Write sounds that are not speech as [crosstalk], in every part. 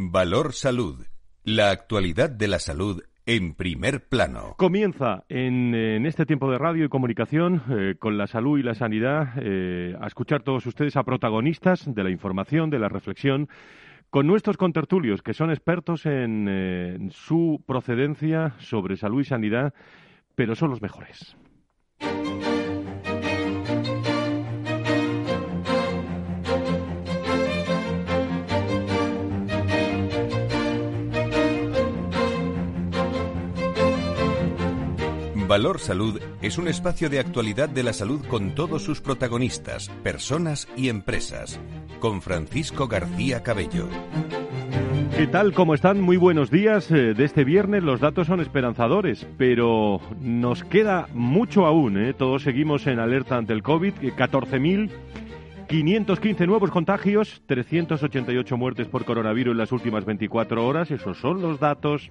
Valor Salud. La actualidad de la salud en primer plano. Comienza en, este tiempo de radio y comunicación eh, con la salud y la sanidad eh, a escuchar todos ustedes a protagonistas de la información, de la reflexión, con nuestros contertulios que son expertos en, eh, en su procedencia sobre salud y sanidad, pero son los mejores. Valor Salud es un espacio de actualidad de la salud con todos sus protagonistas, personas y empresas. Con Francisco García Cabello. ¿Qué tal? ¿Cómo están? Muy buenos días. Eh, De este viernes los datos son esperanzadores, pero nos queda mucho aún. ¿eh? Todos seguimos en alerta ante el COVID. eh, 14.515 nuevos contagios, 388 muertes por coronavirus en las últimas 24 horas. Esos son los datos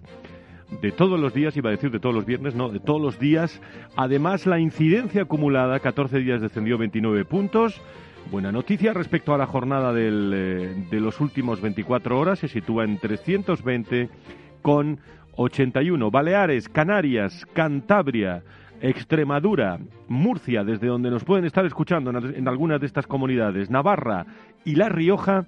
de todos los días, iba a decir de todos los viernes, no, de todos los días. Además, la incidencia acumulada, 14 días descendió 29 puntos. Buena noticia respecto a la jornada eh, de los últimos 24 horas, se sitúa en 320 con 81. Baleares, Canarias, Cantabria, Extremadura, Murcia, desde donde nos pueden estar escuchando en, en algunas de estas comunidades, Navarra y La Rioja,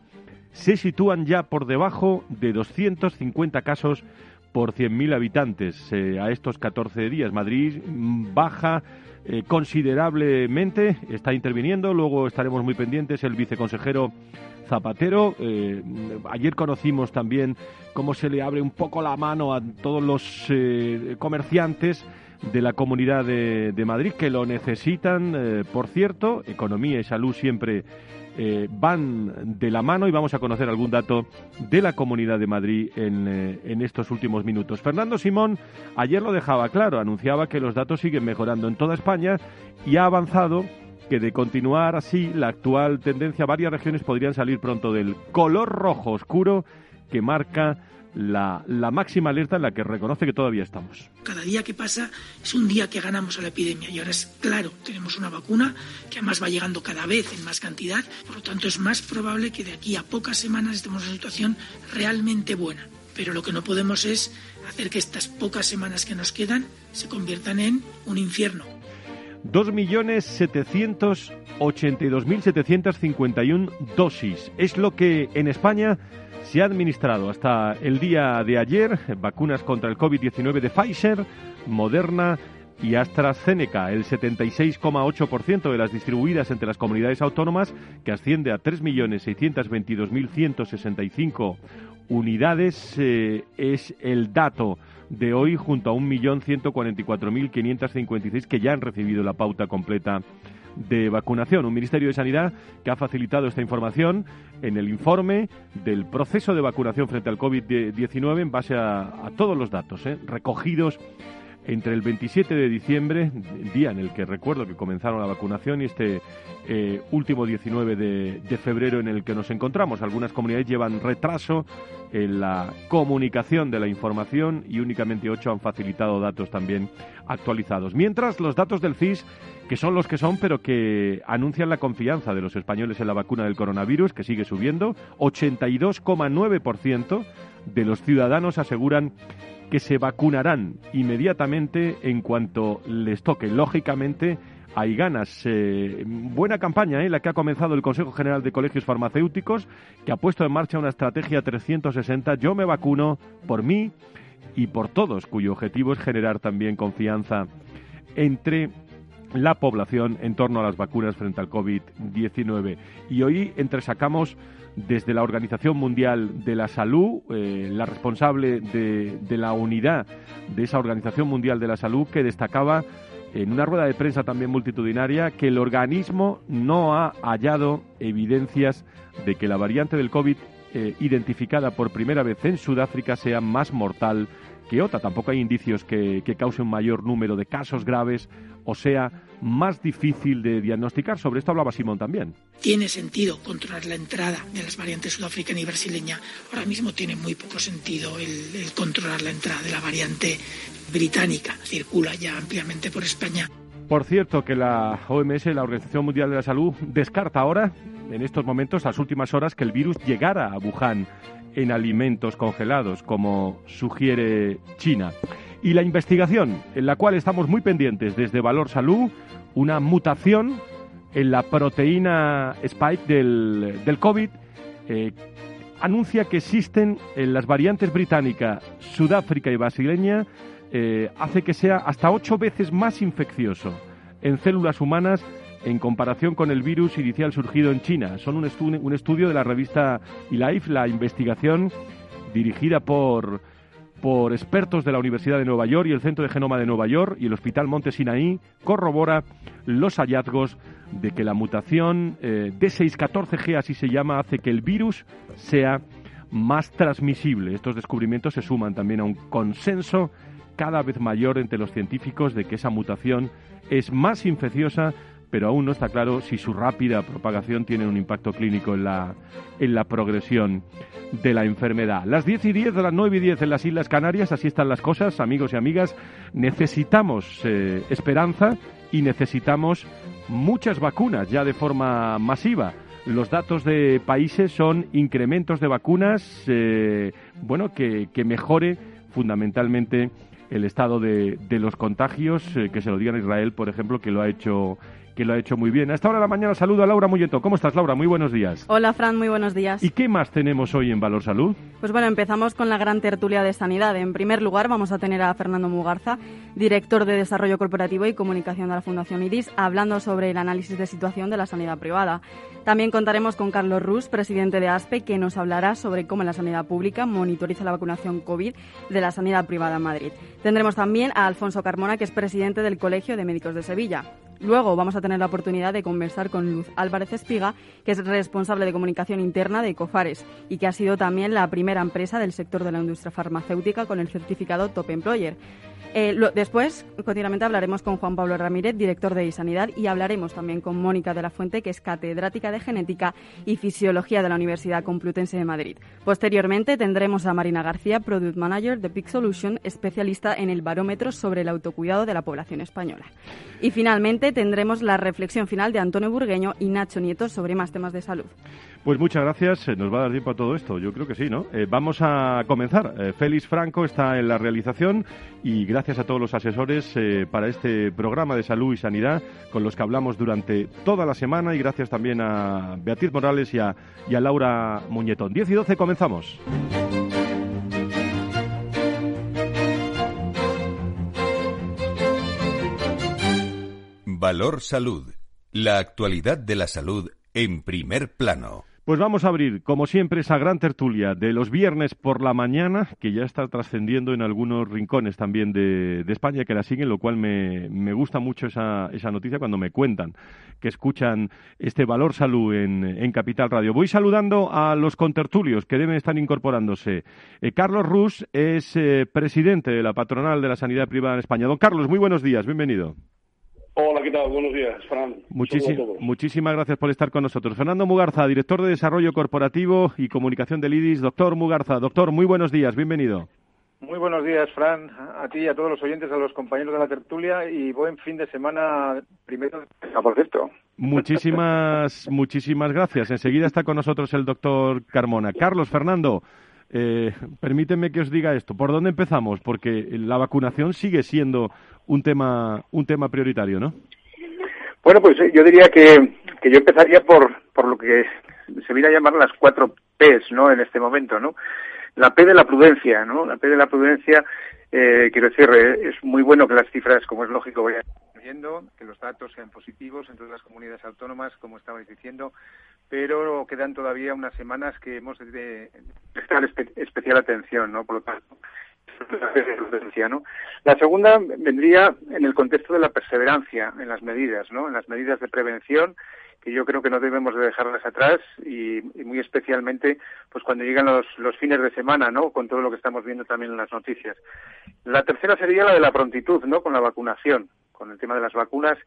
se sitúan ya por debajo de 250 casos por 100.000 habitantes eh, a estos 14 días. Madrid mm, baja eh, considerablemente, está interviniendo, luego estaremos muy pendientes el viceconsejero Zapatero. eh, ayer conocimos también cómo se le abre un poco la mano a todos los eh, comerciantes de la Comunidad de, Madrid que lo necesitan, por cierto, economía y salud siempre eh, van de la mano y vamos a conocer algún dato de la Comunidad de Madrid en, eh, en estos últimos minutos. Fernando Simón ayer lo dejaba claro, anunciaba que los datos siguen mejorando en toda España y ha avanzado que de continuar así la actual tendencia, varias regiones podrían salir pronto del color rojo oscuro que marca la, máxima alerta en la que reconoce que todavía estamos. Cada día que pasa es un día que ganamos a la epidemia y ahora es claro, tenemos una vacuna que además va llegando cada vez en más cantidad, por lo tanto es más probable que de aquí a pocas semanas estemos en una situación realmente buena. Pero lo que no podemos es hacer que estas pocas semanas que nos quedan se conviertan en un infierno. 2.782.751 dosis. Es lo que en España se ha administrado hasta el día de ayer. Vacunas contra el COVID-19 de Pfizer, Moderna y AstraZeneca. El 76,8% de las distribuidas entre las comunidades autónomas, que asciende a 3.622.165 unidades, eh, es el dato de hoy junto a 1.144.556 que ya han recibido la pauta completa de vacunación. Un Ministerio de Sanidad que ha facilitado esta información en el informe del proceso de vacunación frente al COVID-19 en base a, todos los datos ¿eh? recogidos entre el 27 de diciembre, día en el que recuerdo que comenzaron la vacunación, y este eh, último 19 de, de, febrero en el que nos encontramos. Algunas comunidades llevan retraso en la comunicación de la información y únicamente ocho han facilitado datos también actualizados. Mientras, los datos del CIS, que son los que son, pero que anuncian la confianza de los españoles en la vacuna del coronavirus, que sigue subiendo, 82,9% de los ciudadanos aseguran que se vacunarán inmediatamente en cuanto les toque. Lógicamente, hay ganas. Eh, buena campaña ¿eh? la que ha comenzado el Consejo General de Colegios Farmacéuticos, que ha puesto en marcha una estrategia 360. Yo me vacuno por mí y por todos, cuyo objetivo es generar también confianza entre la población en torno a las vacunas frente al COVID-19. Y hoy entresacamos desde la Organización Mundial de la Salud, eh, la responsable de, de, la unidad de esa Organización Mundial de la Salud, que destacaba en una rueda de prensa también multitudinaria que el organismo no ha hallado evidencias de que la variante del COVID eh, identificada por primera vez en Sudáfrica sea más mortal que otra. Tampoco hay indicios que, que cause un mayor número de casos graves o sea más difícil de diagnosticar. Sobre esto hablaba Simón también. Tiene sentido controlar la entrada de las variantes sudafricana y brasileña. Ahora mismo tiene muy poco sentido el, el controlar la entrada de la variante británica. Circula ya ampliamente por España. Por cierto, que la OMS, la Organización Mundial de la Salud, descarta ahora, en estos momentos, las últimas horas, que el virus llegara a Wuhan, en alimentos congelados, como sugiere China. Y la investigación, en la cual estamos muy pendientes desde Valor Salud, una mutación en la proteína spike del, del COVID, eh, anuncia que existen en las variantes británica, Sudáfrica y brasileña, eh, hace que sea hasta ocho veces más infeccioso en células humanas en comparación con el virus inicial surgido en China. Son un, un estudio de la revista eLife, la investigación dirigida por, por expertos de la Universidad de Nueva York y el Centro de Genoma de Nueva York y el Hospital Monte Sinaí, corrobora los hallazgos de que la mutación eh, D614G, así se llama, hace que el virus sea más transmisible. Estos descubrimientos se suman también a un consenso cada vez mayor entre los científicos de que esa mutación es más infecciosa pero aún no está claro si su rápida propagación tiene un impacto clínico en la, en la progresión de la enfermedad. Las 10 y 10, las 9 y 10 en las Islas Canarias, así están las cosas, amigos y amigas. Necesitamos eh, esperanza y necesitamos muchas vacunas ya de forma masiva. Los datos de países son incrementos de vacunas, eh, bueno, que, que mejore fundamentalmente el estado de, de los contagios, eh, que se lo digan a Israel, por ejemplo, que lo ha hecho que lo ha hecho muy bien. A esta hora de la mañana saludo a Laura Muyeto. ¿Cómo estás, Laura? Muy buenos días. Hola, Fran, muy buenos días. ¿Y qué más tenemos hoy en Valor Salud? Pues bueno, empezamos con la gran tertulia de sanidad. En primer lugar, vamos a tener a Fernando Mugarza, director de Desarrollo Corporativo y Comunicación de la Fundación IRIS, hablando sobre el análisis de situación de la sanidad privada. También contaremos con Carlos Rus, presidente de ASPE, que nos hablará sobre cómo la sanidad pública monitoriza la vacunación COVID de la sanidad privada en Madrid. Tendremos también a Alfonso Carmona, que es presidente del Colegio de Médicos de Sevilla. Luego vamos a tener la oportunidad de conversar con Luz Álvarez Espiga, que es responsable de comunicación interna de Cofares y que ha sido también la primera empresa del sector de la industria farmacéutica con el certificado Top Employer. Eh, después, continuamente hablaremos con Juan Pablo Ramírez, director de Sanidad, y hablaremos también con Mónica de la Fuente, que es catedrática de Genética y Fisiología de la Universidad Complutense de Madrid. Posteriormente tendremos a Marina García, Product Manager de Peak Solution, especialista en el barómetro sobre el autocuidado de la población española. Y finalmente tendremos la reflexión final de Antonio Burgueño y Nacho Nieto sobre más temas de salud. Pues muchas gracias. Eh, nos va a dar tiempo a todo esto. Yo creo que sí, ¿no? Eh, vamos a comenzar. Félix Franco está en la realización y gracias gracias a todos los asesores eh, para este programa de salud y sanidad con los que hablamos durante toda la semana y gracias también a Beatriz Morales y a, y a Laura Muñetón. 10 y 12 comenzamos. Valor Salud. La actualidad de la salud en primer plano. Pues vamos a abrir, como siempre, esa gran tertulia de los viernes por la mañana, que ya está trascendiendo en algunos rincones también de, España que la siguen, lo cual me, gusta mucho esa, esa, noticia cuando me cuentan que escuchan este Valor Salud en, Capital Radio. Voy saludando a los contertulios que deben estar incorporándose. Eh, Carlos Rus es eh, presidente de la Patronal de la Sanidad Privada en España. Don Carlos, muy buenos días, bienvenido. Hola, ¿qué tal? Buenos días, Fran. muchísimas gracias por estar con nosotros. Fernando Mugarza, director de Desarrollo Corporativo y Comunicación del IDIS. Doctor Mugarza, doctor, muy buenos días, bienvenido. Muy buenos días, Fran, a ti y a todos los oyentes, a los compañeros de la tertulia y buen fin de semana primero. Ah, por cierto. Muchísimas, [laughs] muchísimas gracias. Enseguida está con nosotros el doctor Carmona. Carlos, Fernando, eh, permíteme que os diga esto. ¿Por dónde empezamos? Porque la vacunación sigue siendo un tema, un tema prioritario, ¿no? Bueno, pues eh, yo diría que, que yo empezaría por, por lo que se viene a llamar las cuatro P's, ¿no? En este momento, ¿no? La P de la prudencia, ¿no? La P de la prudencia, eh, quiero decir, eh, es muy bueno que las cifras, como es lógico, vayan que los datos sean positivos en todas las comunidades autónomas, como estabais diciendo, pero quedan todavía unas semanas que hemos de prestar especial atención, ¿no? Por lo tanto. La segunda vendría en el contexto de la perseverancia en las medidas, ¿no? En las medidas de prevención que yo creo que no debemos de dejarlas atrás y, muy especialmente pues cuando llegan los fines de semana, ¿no? Con todo lo que estamos viendo también en las noticias. La tercera sería la de la prontitud, ¿no? Con la vacunación, con el tema de las vacunas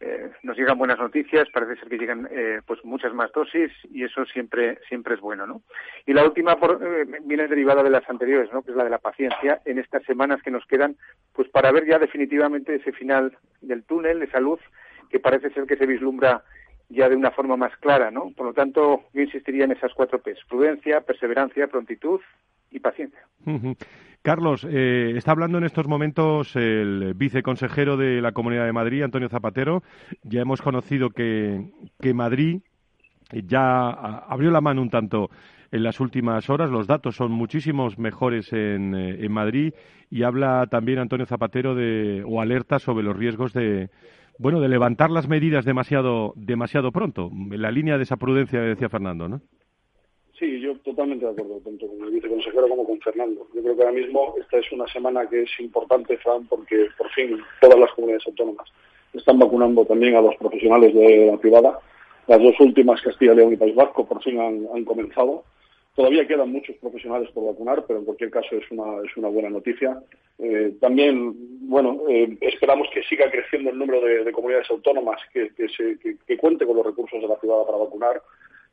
eh, nos llegan buenas noticias, parece ser que llegan eh, pues muchas más dosis y eso siempre siempre es bueno, ¿no? Y la última eh, viene derivada de las anteriores, ¿no? Que es la de la paciencia en estas semanas que nos quedan, pues para ver ya definitivamente ese final del túnel, esa luz que parece ser que se vislumbra ya de una forma más clara, ¿no? Por lo tanto, yo insistiría en esas cuatro P's, prudencia, perseverancia, prontitud y paciencia. Carlos, eh, está hablando en estos momentos el viceconsejero de la Comunidad de Madrid, Antonio Zapatero. Ya hemos conocido que, que Madrid ya abrió la mano un tanto en las últimas horas. Los datos son muchísimos mejores en, eh, en Madrid y habla también Antonio Zapatero de, o alerta sobre los riesgos de, bueno, de levantar las medidas demasiado, demasiado pronto. En la línea de esa prudencia que decía Fernando, ¿no? Sí, yo totalmente de acuerdo, tanto con el viceconsejero como con Fernando. Yo creo que ahora mismo esta es una semana que es importante, Fran, porque por fin todas las comunidades autónomas están vacunando también a los profesionales de la privada. Las dos últimas, Castilla, León y País Vasco, por fin han, comenzado. Todavía quedan muchos profesionales por vacunar, pero en cualquier caso es una, es una buena noticia. Eh, también, bueno, eh, esperamos que siga creciendo el número de, comunidades autónomas que, se, que cuente con los recursos de la privada para vacunar.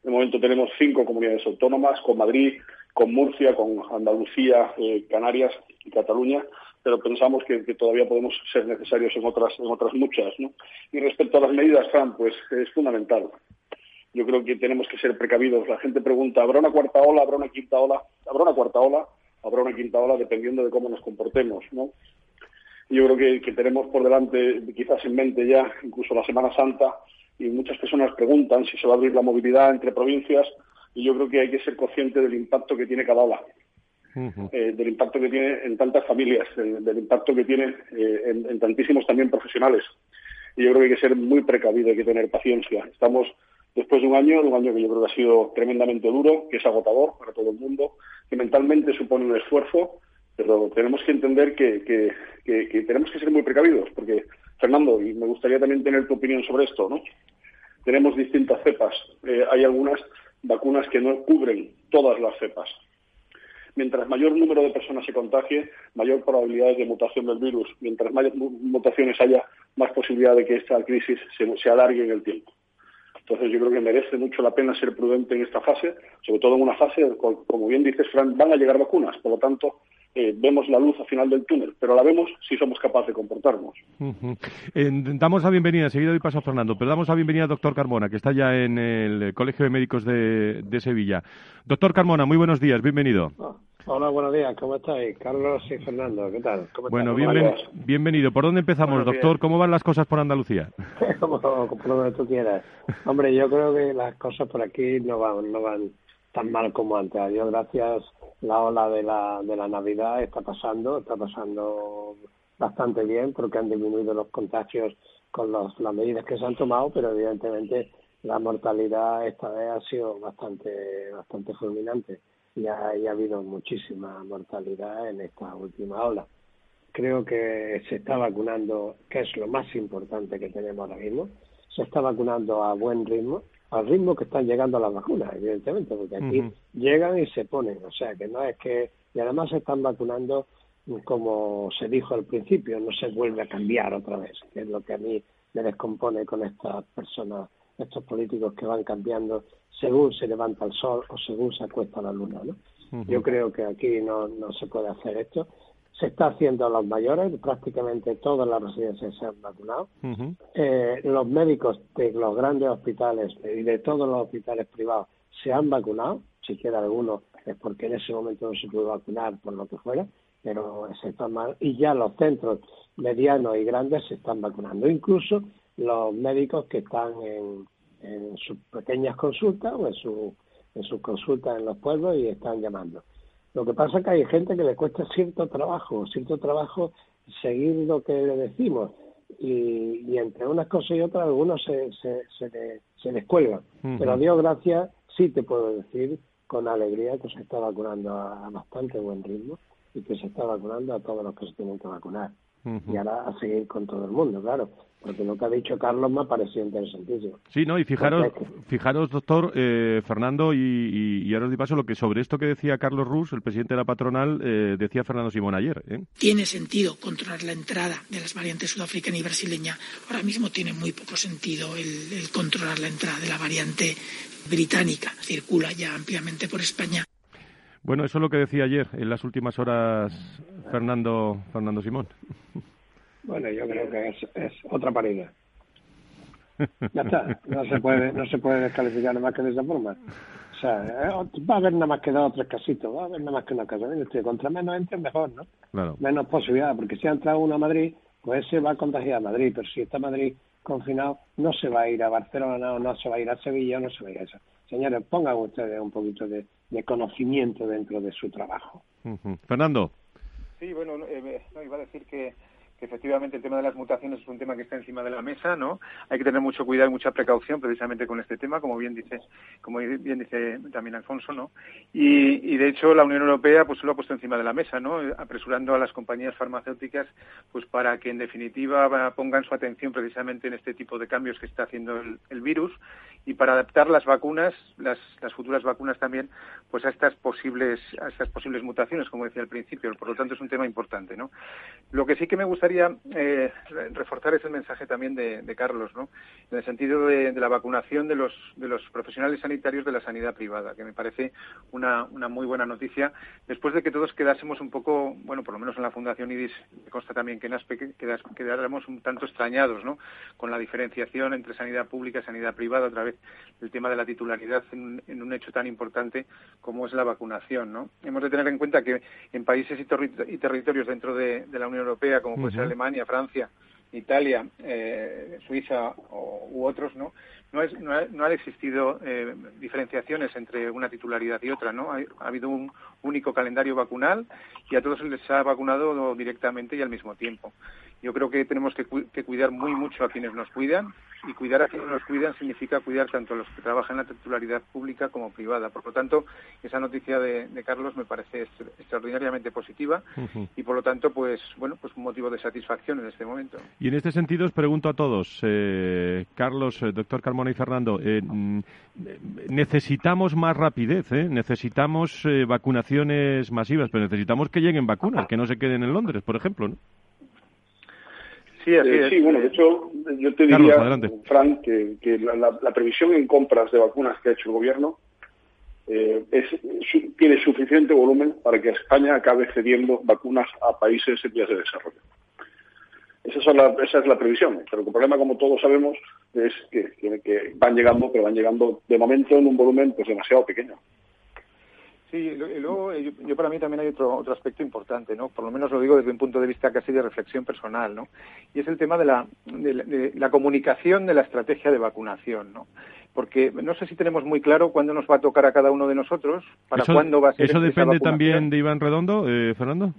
De momento tenemos cinco comunidades autónomas, con Madrid, con Murcia, con Andalucía, eh, Canarias y Cataluña, pero pensamos que, todavía podemos ser necesarios en otras, en otras muchas. ¿no? Y respecto a las medidas, Fran, pues es fundamental. Yo creo que tenemos que ser precavidos. La gente pregunta, ¿habrá una cuarta ola? ¿Habrá una quinta ola? ¿Habrá una cuarta ola? Habrá una quinta ola dependiendo de cómo nos comportemos. Yo creo que tenemos por delante, quizás en mente ya, incluso la Semana Santa, y muchas personas preguntan si se va a abrir la movilidad entre provincias y yo creo que hay que ser consciente del impacto que tiene cada ola, eh, del impacto que tiene en tantas familias, del, impacto que tiene eh, en, tantísimos también profesionales. Y yo creo que hay que ser muy precavido, hay que tener paciencia. Estamos después de un año, un año que yo creo que ha sido tremendamente duro, que es agotador para todo el mundo, que mentalmente supone un esfuerzo, pero tenemos que entender que, que tenemos que ser muy precavidos, porque Fernando, y me gustaría también tener tu opinión sobre esto, ¿no? Tenemos distintas cepas. Eh, hay algunas vacunas que no cubren todas las cepas. Mientras mayor número de personas se contagie, mayor probabilidad de mutación del virus. Mientras más mutaciones haya, más posibilidad de que esta crisis se, alargue en el tiempo. Entonces yo creo que merece mucho la pena ser prudente en esta fase, sobre todo en una fase, como bien dices, Fran, van a llegar vacunas. Por lo tanto, eh, vemos la luz al final del túnel, pero la vemos si somos capaces de comportarnos. damos la bienvenida, enseguida doy paso a Fernando, pero damos la bienvenida al doctor Carmona, que está ya en el Colegio de Médicos de, Sevilla. Doctor Carmona, muy buenos días, bienvenido. Ah, hola, buenos días, ¿cómo estáis? Carlos y Fernando, ¿qué tal? bueno, bienvenido. ¿Por dónde empezamos, doctor? ¿Cómo van las cosas por Andalucía? [laughs] como, por donde tú quieras. Hombre, yo creo que las cosas por aquí no van, no van tan mal como antes. A Dios gracias, la ola de la, de la Navidad está pasando, está pasando bastante bien porque han disminuido los contagios con las medidas que se han tomado, pero evidentemente la mortalidad esta vez ha sido bastante, bastante fulminante y ha, ha habido muchísima mortalidad en esta última ola. Creo que se está vacunando, que es lo más importante que tenemos ahora mismo, se está vacunando a buen ritmo al ritmo que están llegando las vacunas, evidentemente, porque aquí llegan y se ponen, o sea que no es que, y además se están vacunando como se dijo al principio, no se vuelve a cambiar otra vez, que es lo que a mí me descompone con estas personas, estos políticos que van cambiando según se levanta el sol o según se acuesta la luna, ¿no? Yo creo que aquí no, no se puede hacer esto se está haciendo a los mayores, prácticamente todas las residencias se han vacunado. eh, los médicos de los grandes hospitales y de todos los hospitales privados se han vacunado, si queda alguno es porque en ese momento no se pudo vacunar por lo que fuera, pero se están mal. Y ya los centros medianos y grandes se están vacunando, incluso los médicos que están en, en sus pequeñas consultas o en, su, en sus consultas en los pueblos y están llamando. Lo que pasa es que hay gente que le cuesta cierto trabajo, cierto trabajo seguir lo que le decimos. Y, entre unas cosas y otras, algunos se, se, se, se les cuelgan. Pero a Dios gracias, sí te puedo decir con alegría que se está vacunando a bastante buen ritmo y que se está vacunando a todos los que se tienen que vacunar y ahora a seguir con todo el mundo, claro. Porque lo que ha dicho Carlos me ha parecido interesantísimo. Sí, no, y fijaros, fijaros doctor eh, Fernando, y, y, ahora os di paso lo que sobre esto que decía Carlos Rus, el presidente de la patronal, eh, decía Fernando Simón ayer. ¿eh? Tiene sentido controlar la entrada de las variantes sudafricana y brasileña. Ahora mismo tiene muy poco sentido el, el controlar la entrada de la variante británica. Circula ya ampliamente por España. Bueno, eso es lo que decía ayer, en las últimas horas, Fernando, Fernando Simón. Bueno, yo creo que es, otra paridad. [laughs] Ya está, no se puede, no se puede descalificar nada más que de esa forma. O sea, eh, va a haber nada más que dos o tres casitos, va a haber nada más que una casa. Contra menos entre mejor, ¿no? Claro. Menos posibilidad, porque si ha entrado uno a Madrid, pues ese va a contagiar a Madrid, pero si está Madrid confinado, no se va a ir a Barcelona o no se va a ir a Sevilla o no se va a ir a eso. Señores, pongan ustedes un poquito de, conocimiento dentro de su trabajo. Fernando. Sí, bueno, eh, iba a decir que efectivamente el tema de las mutaciones es un tema que está encima de la mesa, ¿no? Hay que tener mucho cuidado y mucha precaución precisamente con este tema, como bien dice, como bien dice también Alfonso, ¿no? Y, de hecho la Unión Europea pues lo ha puesto encima de la mesa, ¿no? Apresurando a las compañías farmacéuticas pues para que en definitiva pongan su atención precisamente en este tipo de cambios que está haciendo el, virus y para adaptar las vacunas, las, las futuras vacunas también, pues a estas posibles a estas posibles mutaciones, como decía al principio. Por lo tanto es un tema importante, ¿no? Lo que sí que me gustaría eh, reforzar ese mensaje también de, Carlos, ¿no? En el sentido de, la vacunación de los, de los profesionales sanitarios de la sanidad privada, que me parece una, muy buena noticia, después de que todos quedásemos un poco, bueno, por lo menos en la Fundación IDIS, consta también que en ASPE quedáramos un tanto extrañados, ¿no? Con la diferenciación entre sanidad pública y sanidad privada, otra vez el tema de la titularidad en, un hecho tan importante como es la vacunación, ¿no? Hemos de tener en cuenta que en países y, territorios dentro de, la Unión Europea, como puede ser Alemania, Francia, Italia, eh, Suiza u otros, ¿no? No, es, no, ha, existido eh, diferenciaciones entre una titularidad y otra, ¿no? Ha, habido un único calendario vacunal y a todos les ha vacunado directamente y al mismo tiempo. Yo creo que tenemos que, cuidar muy mucho a quienes nos cuidan y cuidar a quienes nos cuidan significa cuidar tanto a los que trabajan en la titularidad pública como privada. Por lo tanto, esa noticia de, Carlos me parece extraordinariamente positiva y por lo tanto, pues bueno, pues un motivo de satisfacción en este momento. Y en este sentido os pregunto a todos, eh, Carlos, eh, doctor Carmona y Fernando, eh, mm, necesitamos más rapidez, necesitamos vacunaciones masivas, pero necesitamos que lleguen vacunas, que no se queden en Londres, por ejemplo, ¿no? Sí, así eh, sí, bueno, de hecho, yo te diría, Frank, que, la, previsión en compras de vacunas que ha hecho el gobierno eh, es, tiene suficiente volumen para que España acabe cediendo vacunas a países en vías de desarrollo. Esa es, la, esa es la previsión, pero el problema, como todos sabemos, es que, que, van llegando, pero van llegando de momento en un volumen pues demasiado pequeño. Sí, y luego eh, yo, para mí también hay otro, otro aspecto importante, ¿no? Por lo menos lo digo desde un punto de vista casi de reflexión personal, ¿no? Y es el tema de la, de, la comunicación de la estrategia de vacunación, ¿no? Porque no sé si tenemos muy claro cuándo nos va a tocar a cada uno de nosotros, para cuándo va a ser. ¿Eso depende también de Iván Redondo, eh, Fernando?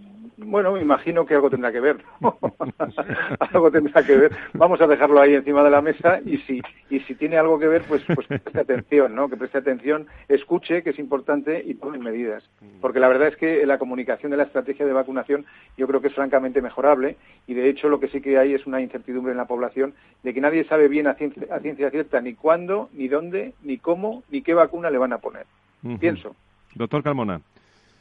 Bueno, me imagino que algo tendrá que ver. [laughs] algo tendrá que ver. Vamos a dejarlo ahí encima de la mesa y si y si tiene algo que ver, pues pues preste atención, ¿no? Que preste atención, escuche, que es importante y tome medidas. Porque la verdad es que la comunicación de la estrategia de vacunación yo creo que es francamente mejorable y de hecho lo que sí que hay es una incertidumbre en la población de que nadie sabe bien a ciencia, cierta ni cuándo, ni dónde, ni cómo, ni qué vacuna le van a poner. Pienso. Doctor Carmona.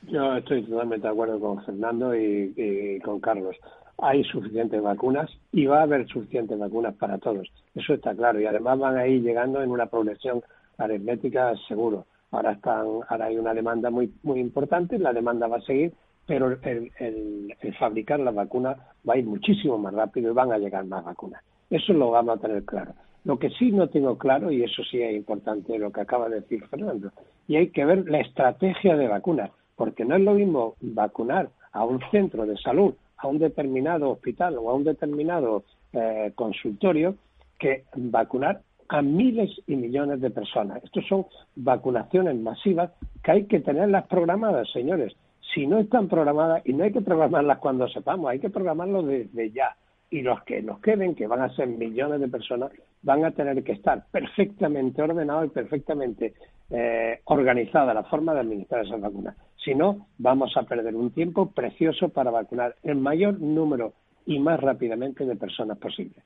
Yo estoy totalmente de acuerdo con Fernando y, con Carlos. Hay suficientes vacunas y va a haber suficientes vacunas para todos. Eso está claro. Y además van a ir llegando en una progresión aritmética seguro. Ahora están, ahora hay una demanda muy muy importante. La demanda va a seguir, pero el, el fabricar las vacunas va a ir muchísimo más rápido y van a llegar más vacunas. Eso lo vamos a tener claro. Lo que sí no tengo claro, y eso sí es importante lo que acaba de decir Fernando, y hay que ver la estrategia de vacunas porque no es lo mismo vacunar a un [laughs] centro de salud, a un determinado hospital o a un determinado eh, consultorio que vacunar a miles y millones de personas. Estos son vacunaciones masivas que hay que tenerlas programadas, señores. Si no están programadas, y no hay que programarlas cuando sepamos, hay que programarlo desde ya. Y los que nos queden, que van a ser millones de personas, van a tener que estar perfectamente ordenados y perfectamente eh, organizada la forma de administrar esas vacunas. Si no, vamos a perder un tiempo precioso para vacunar el mayor número y más rápidamente de personas posible.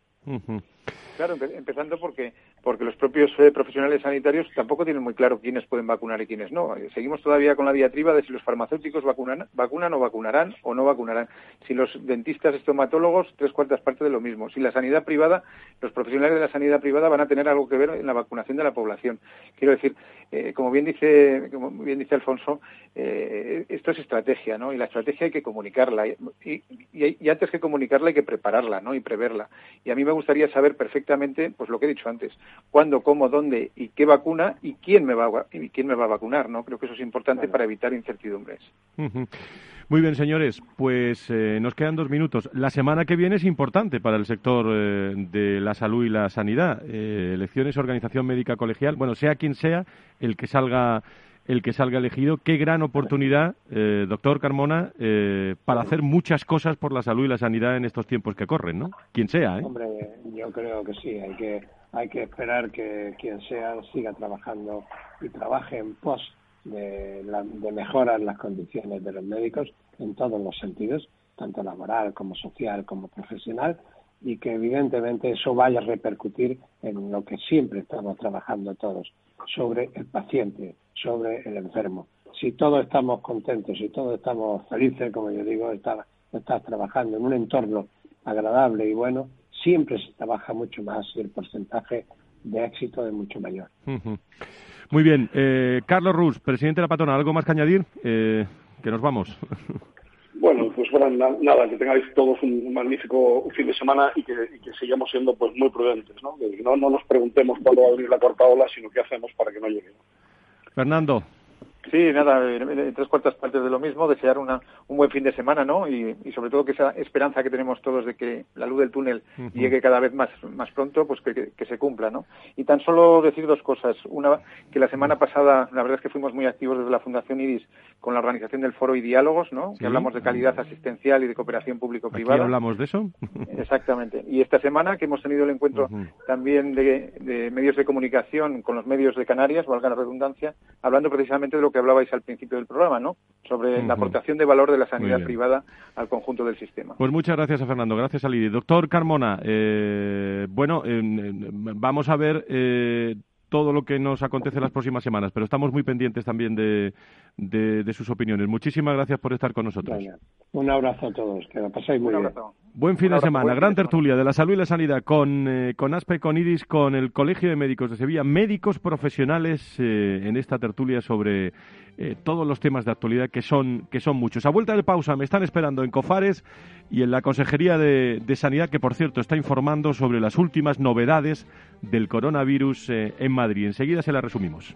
Claro, empezando porque porque los propios eh, profesionales sanitarios tampoco tienen muy claro quiénes pueden vacunar y quiénes no. Eh, seguimos todavía con la diatriba de si los farmacéuticos vacunan, vacunan o vacunarán o no vacunarán. Si los dentistas estomatólogos, tres cuartas partes de lo mismo. Si la sanidad privada, los profesionales de la sanidad privada van a tener algo que ver en la vacunación de la población. Quiero decir, eh, como bien dice como bien dice Alfonso, esto es estrategia, ¿no? Y la estrategia hay que comunicarla y, y, y, antes que comunicarla hay que prepararla, ¿no? Y preverla. Y a mí me gustaría saber perfectamente, pues lo que he dicho antes, cuándo, cómo, dónde y qué vacuna y quién me va a, y quién me va a vacunar, ¿no? Creo que eso es importante para evitar incertidumbres. Muy bien, señores, pues eh, nos quedan dos minutos. La semana que viene es importante para el sector eh, de la salud y la sanidad. Eh, elecciones, organización médica colegial, bueno, sea quien sea el que salga el que salga elegido. Qué gran oportunidad, eh, doctor Carmona, eh, para hacer muchas cosas por la salud y la sanidad en estos tiempos que corren, ¿no? Quien sea, ¿eh? Hombre, yo creo que sí. Hay que hay que esperar que quien sea siga trabajando y trabaje en pos de, de mejorar las condiciones de los médicos en todos los sentidos, tanto laboral como social como profesional, y que evidentemente eso vaya a repercutir en lo que siempre estamos trabajando todos, sobre el paciente, sobre el enfermo. Si todos estamos contentos, si todos estamos felices, como yo digo, estás, estás trabajando en un entorno agradable y bueno, siempre se trabaja mucho más y el porcentaje de éxito es mucho mayor. Muy bien. Eh, Carlos Rus, presidente de la Patona, ¿algo más que añadir? Eh, que nos vamos. [laughs] Bueno, pues bueno, nada, que tengáis todos un magnífico fin de semana y que, sigamos siendo pues muy prudentes, ¿no? Que no, no nos preguntemos cuándo va a venir la cuarta ola, sino qué hacemos para que no llegue. Fernando. Sí, nada, tres cuartas partes de lo mismo, desear una, un buen fin de semana, ¿no? Y, sobre todo que esa esperanza que tenemos todos de que la luz del túnel llegue cada vez más, más pronto, pues que, se cumpla, ¿no? Y tan solo decir dos cosas. Una, que la semana pasada, la verdad es que fuimos muy activos desde la Fundación IRIS con la organización del Foro y Diálogos, ¿no? Que hablamos de calidad asistencial y de cooperación público-privada. hablamos de eso? [laughs] [laughs] Exactamente. Y esta semana que hemos tenido el encuentro también de, de medios de comunicación con los medios de Canarias, valga la redundancia, hablando precisamente de lo que hablabais al principio del programa, ¿no? Sobre la aportación de valor de la sanidad privada al conjunto del sistema. Pues muchas gracias a Fernando, gracias a Lili. Doctor Carmona, eh, bueno, vamos a ver eh, todo lo que nos acontece en las próximas semanas, pero estamos muy pendientes también de, de, sus opiniones. Muchísimas gracias por estar con nosotros. un abrazo a todos, que lo pasáis muy bien. Buen fin de semana, gran tertulia de la salud y la sanidad con, eh, con ASPE, con IRIS, con el Colegio de Médicos de Sevilla, médicos profesionales eh, en esta tertulia sobre eh, todos los temas de actualidad que son, que son muchos. A vuelta de pausa me están esperando en Cofares y en la Consejería de, Sanidad, que por cierto está informando sobre las últimas novedades del coronavirus eh, en Madrid. Enseguida se la resumimos.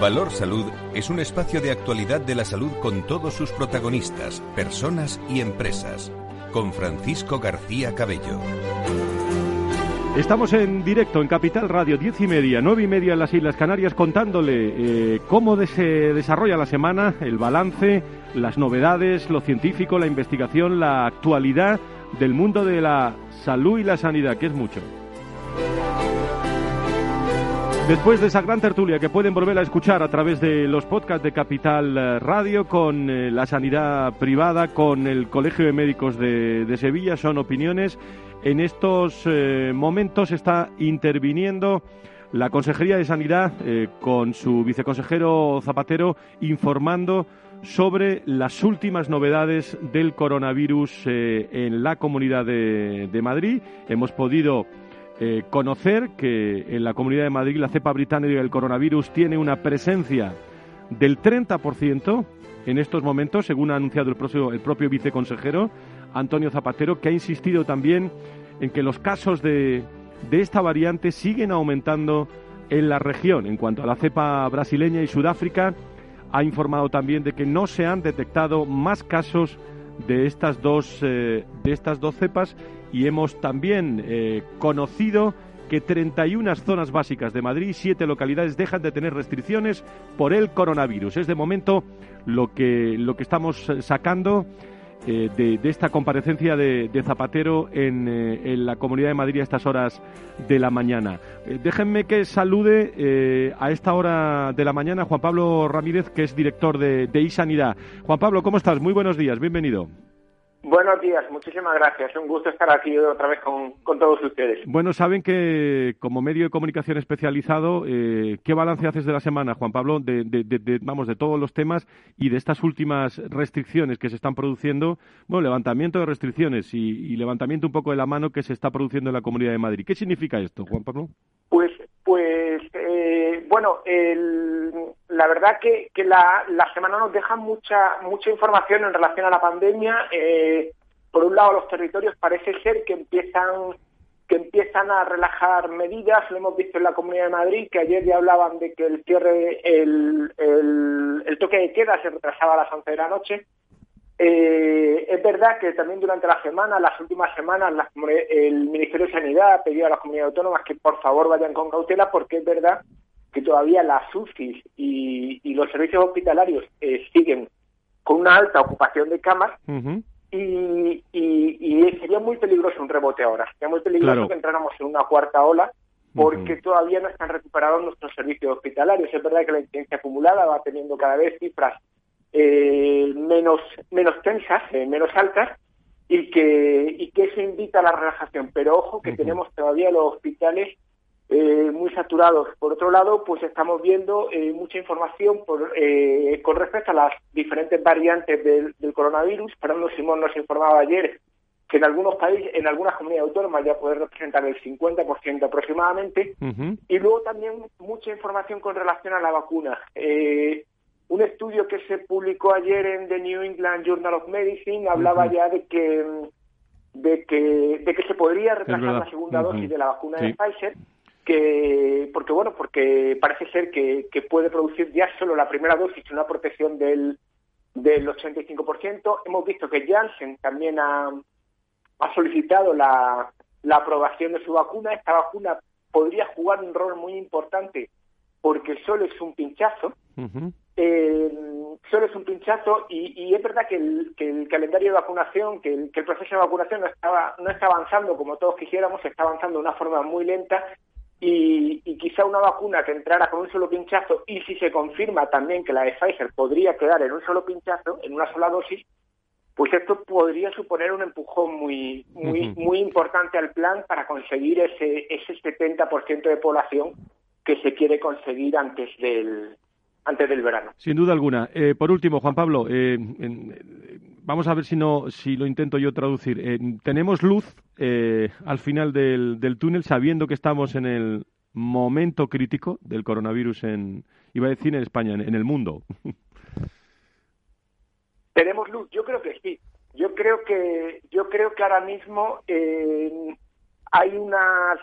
Valor Salud es un espacio de actualidad de la salud con todos sus protagonistas, personas y empresas. Con Francisco García Cabello. Estamos en directo en Capital Radio, diez y media, nueve y media en las Islas Canarias, contándole eh, cómo se desarrolla la semana, el balance, las novedades, lo científico, la investigación, la actualidad del mundo de la salud y la sanidad, que es mucho. Después de esa gran tertulia que pueden volver a escuchar a través de los podcasts de Capital eh, Radio con eh, la sanidad privada, con el Colegio de Médicos de, Sevilla, son opiniones. En estos eh, momentos está interviniendo la Consejería de Sanidad con su viceconsejero Zapatero informando sobre las últimas novedades del coronavirus en la Comunidad de, de Madrid. Hemos podido eh, conocer que en la Comunidad de Madrid la cepa británica del coronavirus tiene una presencia del 30% en estos momentos, según ha anunciado el propio, el propio viceconsejero Antonio Zapatero, que ha insistido también en que los casos de, de esta variante siguen aumentando en la región. En cuanto a la cepa brasileña y Sudáfrica, ha informado también de que no se han detectado más casos de estas dos, eh, de estas dos cepas y hemos también eh, conocido que 31 zonas básicas de Madrid y 7 localidades dejan de tener restricciones por el coronavirus. Es de momento lo que, lo que estamos sacando eh, de, esta comparecencia de, Zapatero eh, en, la Comunidad de Madrid a estas horas de la mañana. déjenme que salude a esta hora de la mañana Juan Pablo Ramírez, que es director de, de. Juan Pablo, ¿cómo estás? Muy buenos días, bienvenido. Buenos días, muchísimas gracias. Un gusto estar aquí otra vez con, todos ustedes. Bueno, saben que como medio de comunicación especializado, eh, ¿qué balance haces de la semana, Juan Pablo, de, vamos, de todos los temas y de estas últimas restricciones que se están produciendo? Bueno, levantamiento de restricciones y, levantamiento un poco de la mano que se está produciendo en la Comunidad de Madrid. ¿Qué significa esto, Juan Pablo? Pues, pues, eh, bueno, la verdad que, que la, la, semana nos deja mucha mucha información en relación a la pandemia. Eh, por un lado, los territorios parece ser que empiezan que empiezan a relajar medidas. Lo hemos visto en la Comunidad de Madrid, que ayer ya hablaban de que el cierre, el, el, toque de queda se retrasaba a las 11 de la noche. Eh, es verdad que también durante la semana, las últimas semanas, el Ministerio de Sanidad ha pedido a las comunidades autónomas que por favor vayan con cautela porque es verdad que todavía las UCIs y, los servicios hospitalarios eh, siguen con una alta ocupación de camas y, sería muy peligroso un rebote ahora. Sería muy peligroso que entráramos en una cuarta ola porque todavía no están recuperados nuestros servicios hospitalarios. Es verdad que la incidencia acumulada va teniendo cada vez cifras eh, menos, menos tensas, eh, menos altas, y que, y que eso invita a la relajación. Pero ojo que tenemos todavía los hospitales eh, muy saturados. Por otro lado, pues estamos viendo mucha información por, con respecto a las diferentes variantes del, coronavirus. Fernando Simón nos informaba ayer que en algunos países, en algunas comunidades autónomas ya puede representar el 50% aproximadamente. Y luego también mucha información con relación a la vacuna. Eh, un estudio que se publicó ayer en The New England Journal of Medicine hablaba ya de que de que de que se podría retrasar la segunda dosis de la vacuna de Pfizer que porque bueno porque parece ser que, que, puede producir ya solo la primera dosis una protección del del 85% hemos visto que Janssen también ha, ha solicitado la, la aprobación de su vacuna. Esta vacuna podría jugar un rol muy importante porque solo es un pinchazo. Eh, solo es un pinchazo y, es verdad que el, calendario de vacunación, que el, proceso de vacunación no, estaba, no está avanzando como todos quisiéramos, está avanzando de una forma muy lenta y, quizá una vacuna que entrara con un solo pinchazo y si se confirma también que la de Pfizer podría quedar en un solo pinchazo, en una sola dosis, pues esto podría suponer un empujón muy muy muy importante al plan para conseguir ese ese 70% de población que se quiere conseguir antes del antes del verano. Sin duda alguna. Eh, por último, Juan Pablo, eh, vamos a ver si no si lo intento yo traducir. Eh, tenemos luz al final del, del, túnel, sabiendo que estamos en el momento crítico del coronavirus en, iba a decir en España, en, el mundo. [laughs] Tenemos luz. Yo creo que sí. Yo creo que yo creo que ahora mismo hay unas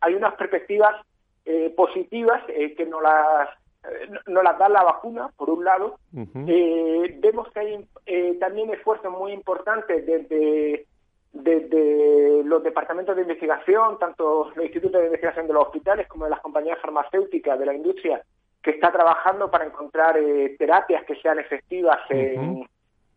hay unas perspectivas positivas que no las no las da la vacuna, por un lado. vemos que hay también esfuerzos muy importantes desde desde los departamentos de investigación, tanto los institutos de investigación de los hospitales como de las compañías farmacéuticas, de la industria, que está trabajando para encontrar eh, terapias que sean efectivas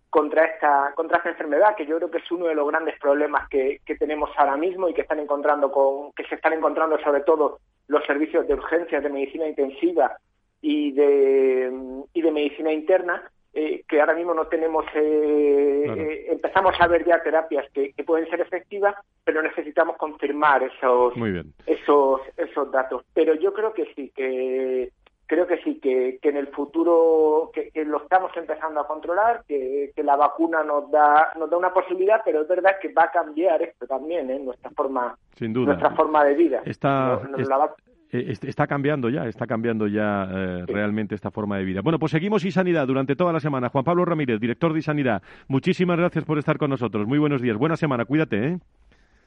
contra esta contra esta enfermedad, que yo creo que es uno de los grandes problemas que, que tenemos ahora mismo y que están encontrando con que se están encontrando sobre todo los servicios de urgencias de medicina intensiva y de y de medicina interna eh, que ahora mismo no tenemos, eh, eh, empezamos a ver ya terapias que, pueden ser efectivas, pero necesitamos confirmar esos, esos, esos datos. Pero yo creo que sí, que creo que sí, que, en el futuro que, lo estamos empezando a controlar, que, la vacuna nos da nos da una posibilidad, pero es verdad que va a cambiar esto también, ¿eh? nuestra forma nuestra forma de vida. Está, eh, está cambiando ya, está cambiando ya eh, realmente esta forma de vida. Bueno, pues seguimos y Sanidad durante toda la semana. Juan Pablo Ramírez, director de Sanidad, muchísimas gracias por estar con nosotros. Muy buenos días, buena semana, cuídate. ¿eh?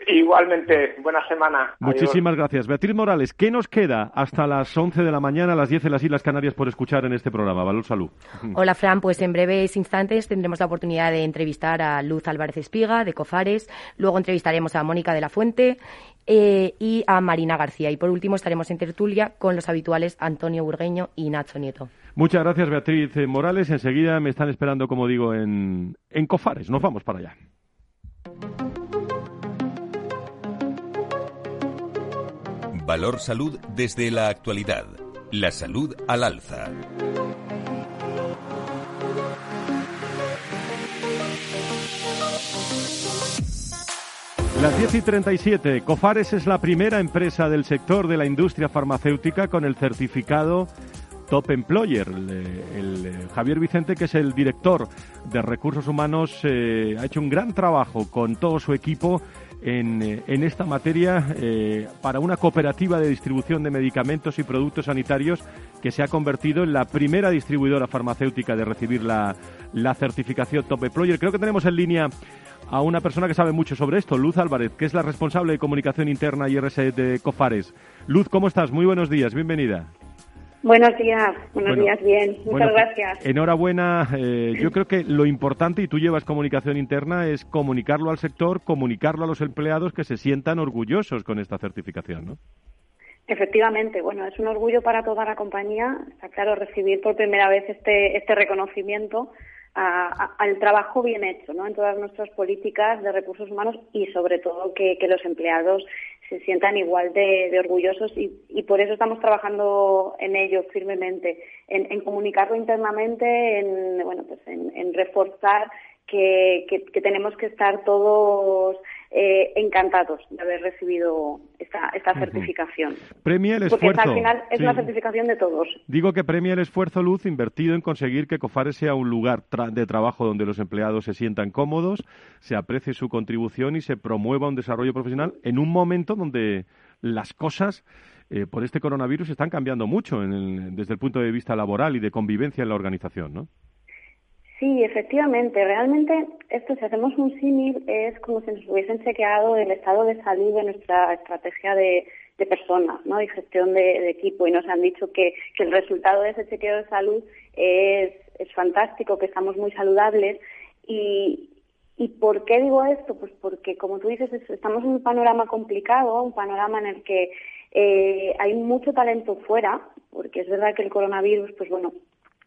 Igualmente, buena semana. Muchísimas gracias. Beatriz Morales, ¿qué nos queda hasta las 11 de la mañana, a las 10 en las Islas Canarias por escuchar en este programa? Valor Salud. [laughs] Hola, Fran. Pues en breves instantes tendremos la oportunidad de entrevistar a Luz Álvarez Espiga, de Cofares. Luego entrevistaremos a Mónica de la Fuente eh, y a Marina García. Y por último estaremos en tertulia con los habituales Antonio Burgueño y Nacho Nieto. Muchas gracias, Beatriz Morales. Enseguida me están esperando, como digo, en, en Cofares. Nos vamos para allá. Valor Salud desde la actualidad. La salud al alza. Las 10 y 37. Cofares es la primera empresa del sector de la industria farmacéutica con el certificado Top Employer. El, Javier Vicente, que es el director de recursos humanos, eh, ha hecho un gran trabajo con todo su equipo en, eh, en esta materia eh, para una cooperativa de distribución de medicamentos y productos sanitarios que se ha convertido en la primera distribuidora farmacéutica de recibir la, la certificación Top Employer. Creo que tenemos en línea a una persona que sabe mucho sobre esto, Luz Álvarez, que es la responsable de comunicación interna y RS de Cofares. Luz, ¿cómo estás? Muy buenos días, bienvenida. Buenos días, buenos días, bien, muchas gracias. Enhorabuena, eh, yo creo que lo importante, y tú llevas comunicación interna, es comunicarlo al sector, comunicarlo a los empleados que se sientan orgullosos con esta certificación, ¿no? Efectivamente, bueno, es un orgullo para toda la compañía, está claro, recibir por primera vez este, este reconocimiento al trabajo bien hecho ¿no? en todas nuestras políticas de recursos humanos y sobre todo que, los empleados se sientan igual de, orgullosos y, por eso estamos trabajando en ello firmemente, en, comunicarlo internamente, en, bueno, pues en reforzar que, tenemos que estar todos eh, encantados de haber recibido esta, esta certificación. Premia el esfuerzo. Porque al final es una certificación de todos. Digo que premia el esfuerzo, Luz, invertido en conseguir que COFARES sea un lugar de trabajo donde los empleados se sientan cómodos, se aprecie su contribución y se promueva un desarrollo profesional en un momento donde las cosas eh, por este coronavirus están cambiando mucho desde el punto de vista laboral y de convivencia en la organización, ¿no? Sí, efectivamente. Realmente, esto, si hacemos un símil, es como si nos hubiesen chequeado el estado de salud de nuestra estrategia de, personas ¿no? y gestión de, equipo. Y nos han dicho que, el resultado de ese chequeo de salud es, fantástico, que estamos muy saludables. Y, ¿Y por qué digo esto? Pues porque, como tú dices, estamos en un panorama complicado, un panorama en el que eh, hay mucho talento fuera, porque es verdad que el coronavirus, pues bueno,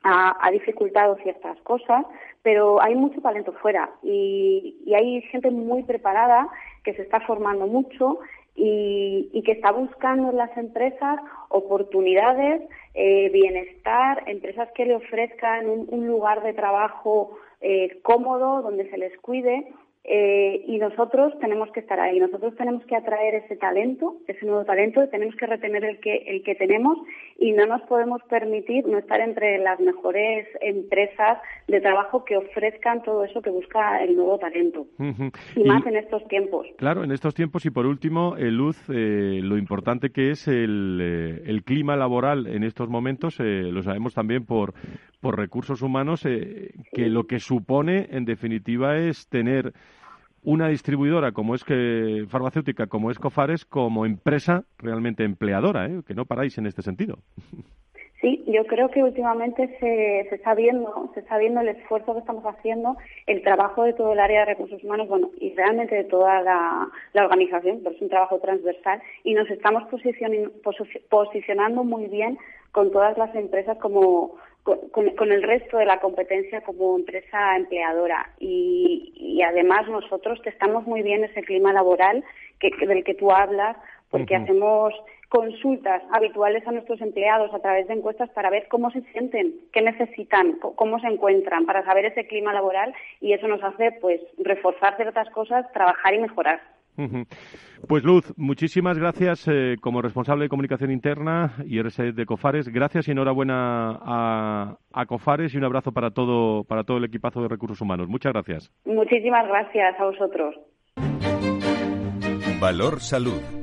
ha, dificultado ciertas cosas, pero hay mucho talento fuera y, hay gente muy preparada que se está formando mucho y, que está buscando en las empresas oportunidades, eh, bienestar, empresas que le ofrezcan un, lugar de trabajo eh, cómodo, donde se les cuide eh, y nosotros tenemos que estar ahí, nosotros tenemos que atraer ese talento, ese nuevo talento, tenemos que retener el que, el que tenemos y no nos podemos permitir no estar entre las mejores empresas de trabajo que ofrezcan todo eso que busca el nuevo talento. y, más en estos tiempos. Claro, en estos tiempos y por último, eh, Luz, eh, lo importante que es el, el, clima laboral en estos momentos, lo sabemos también por, por recursos humanos, que lo que supone en definitiva es tener una distribuidora como es que farmacéutica como es Cofares como empresa realmente empleadora, ¿eh? que no paráis en este sentido. Sí, yo creo que últimamente se, está viendo, se está viendo el esfuerzo que estamos haciendo, el trabajo de todo el área de recursos humanos, bueno, y realmente de toda la, organización, pero es un trabajo transversal, y nos estamos posicionando muy bien con todas las empresas como con, el resto de la competencia como empresa empleadora. Y, además nosotros testamos muy bien ese clima laboral del que tú hablas porque hacemos consultas habituales a nuestros empleados a través de encuestas para ver cómo se sienten, qué necesitan, cómo se encuentran, para saber ese clima laboral y eso nos hace pues reforzar ciertas cosas, trabajar y mejorar. Pues Luz, muchísimas gracias eh, como responsable de comunicación interna y RSE de Cofares. Gracias y enhorabuena a, a, Cofares y un abrazo para todo, para todo el equipazo de recursos humanos. Muchas gracias. Muchísimas gracias a vosotros. Valor Salud.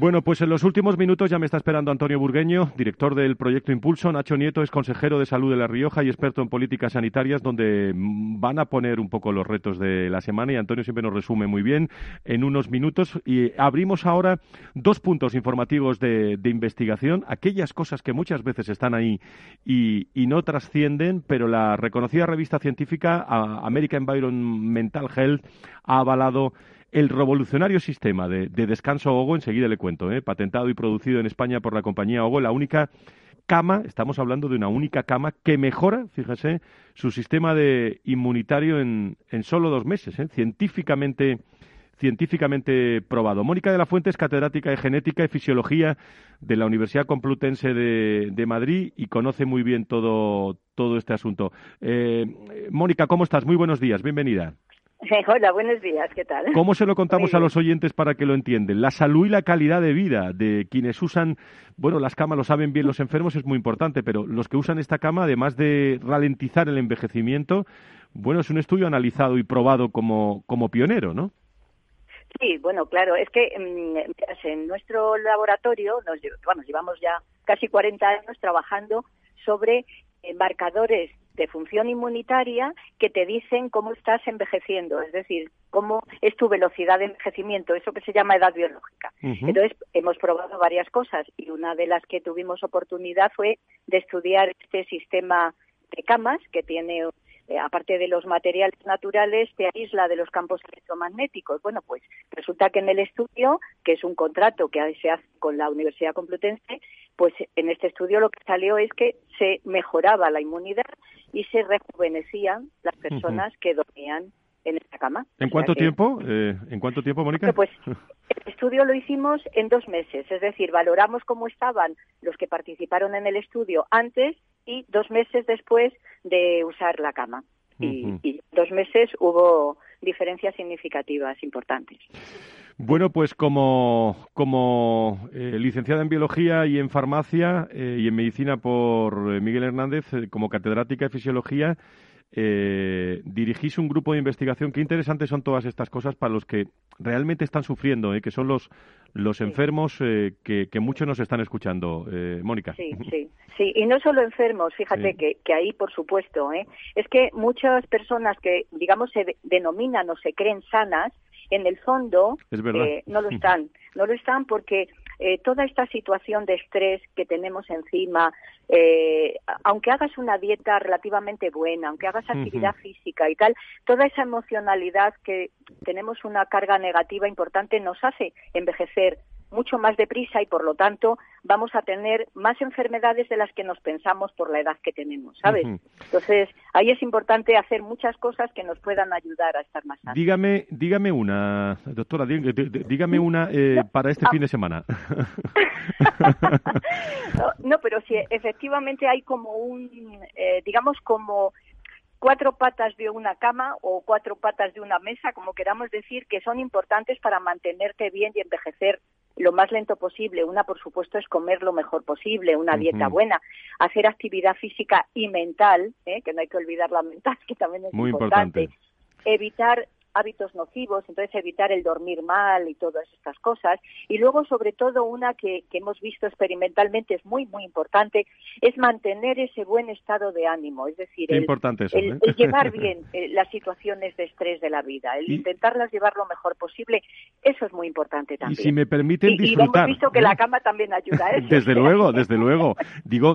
Bueno, pues en los últimos minutos ya me está esperando Antonio Burgueño, director del proyecto Impulso. Nacho Nieto es consejero de salud de La Rioja y experto en políticas sanitarias, donde van a poner un poco los retos de la semana y Antonio siempre nos resume muy bien en unos minutos. Y abrimos ahora dos puntos informativos de, investigación, aquellas cosas que muchas veces están ahí y, no trascienden, pero la reconocida revista científica American Environmental Health ha avalado el revolucionario sistema de, descanso Ogo, enseguida le cuento, ¿eh? patentado y producido en España por la compañía Ogo, la única cama, estamos hablando de una única cama que mejora, fíjese, su sistema de inmunitario en, en solo dos meses, ¿eh? científicamente científicamente probado. Mónica de la Fuente es catedrática de genética y fisiología de la Universidad Complutense de, Madrid y conoce muy bien todo, todo este asunto. Eh, Mónica, ¿cómo estás? Muy buenos días, bienvenida. [laughs] Hola, buenos días, ¿qué tal? ¿Cómo se lo contamos a los oyentes para que lo entiendan? La salud y la calidad de vida de quienes usan, bueno, las camas lo saben bien los enfermos, es muy importante, pero los que usan esta cama, además de ralentizar el envejecimiento, bueno, es un estudio analizado y probado como, como pionero, ¿no? Sí, bueno, claro, es que mm, en nuestro laboratorio, nos, bueno, llevamos ya casi 40 años trabajando sobre marcadores de función inmunitaria que te dicen cómo estás envejeciendo, es decir, cómo es tu velocidad de envejecimiento, eso que se llama edad biológica. Entonces, hemos probado varias cosas y una de las que tuvimos oportunidad fue de estudiar este sistema de camas que tiene eh, aparte de los materiales naturales, te aísla de los campos electromagnéticos. Bueno, pues resulta que en el estudio, que es un contrato que se hace con la Universidad Complutense, pues en este estudio lo que salió es que se mejoraba la inmunidad y se rejuvenecían las personas que dormían en esta cama. ¿En cuánto tiempo? Eh, ¿En cuánto tiempo, Mónica? Pues el estudio lo hicimos en dos meses, es decir, valoramos cómo estaban los que participaron en el estudio antes y dos meses después de usar la cama. y, dos meses hubo diferencias significativas importantes. Bueno, pues como, como eh, licenciada en biología y en farmacia eh, y en medicina por eh, Miguel Hernández, como catedrática de fisiología, eh, dirigís un grupo de investigación. Qué interesantes son todas estas cosas para los que realmente están sufriendo, ¿eh? que son los, los enfermos eh, que, que, muchos nos están escuchando. Eh, Mónica. Sí, [laughs] sí, sí. Y no solo enfermos, fíjate que, que, ahí, por supuesto, ¿eh? es que muchas personas que, digamos, se denominan o se creen sanas, en el fondo eh, no lo [laughs] están. No lo están porque eh, toda esta situación de estrés que tenemos encima, eh, aunque hagas una dieta relativamente buena, aunque hagas actividad física y tal, toda esa emocionalidad que tenemos una carga negativa importante nos hace envejecer mucho más deprisa y por lo tanto vamos a tener más enfermedades de las que nos pensamos por la edad que tenemos, ¿sabes? Entonces, ahí es importante hacer muchas cosas que nos puedan ayudar a estar más sanos. Dígame, dígame una, doctora, dígame una eh, para este ah. fin de semana. [laughs] [laughs] no, pero sí, efectivamente hay como un, eh, digamos, como cuatro patas de una cama o cuatro patas de una mesa, como queramos decir, que son importantes para mantenerte bien y envejecer lo más lento posible. Una, por supuesto, es comer lo mejor posible, una dieta buena, hacer actividad física y mental, ¿eh? que no hay que olvidar la mental, [laughs] que también es Muy importante. Evitar hábitos nocivos, entonces evitar el dormir mal y todas estas cosas. Y luego, sobre todo, una que, hemos visto experimentalmente es muy, muy importante, es mantener ese buen estado de ánimo, es decir, el, importante ¿eh? llevar [laughs] bien eh, las situaciones de estrés de la vida, el intentarlas llevar lo mejor posible, eso es muy importante también. Y si me permiten disfrutar. Y hemos visto que la cama también ayuda a [laughs] eso. Desde luego, desde luego. Digo,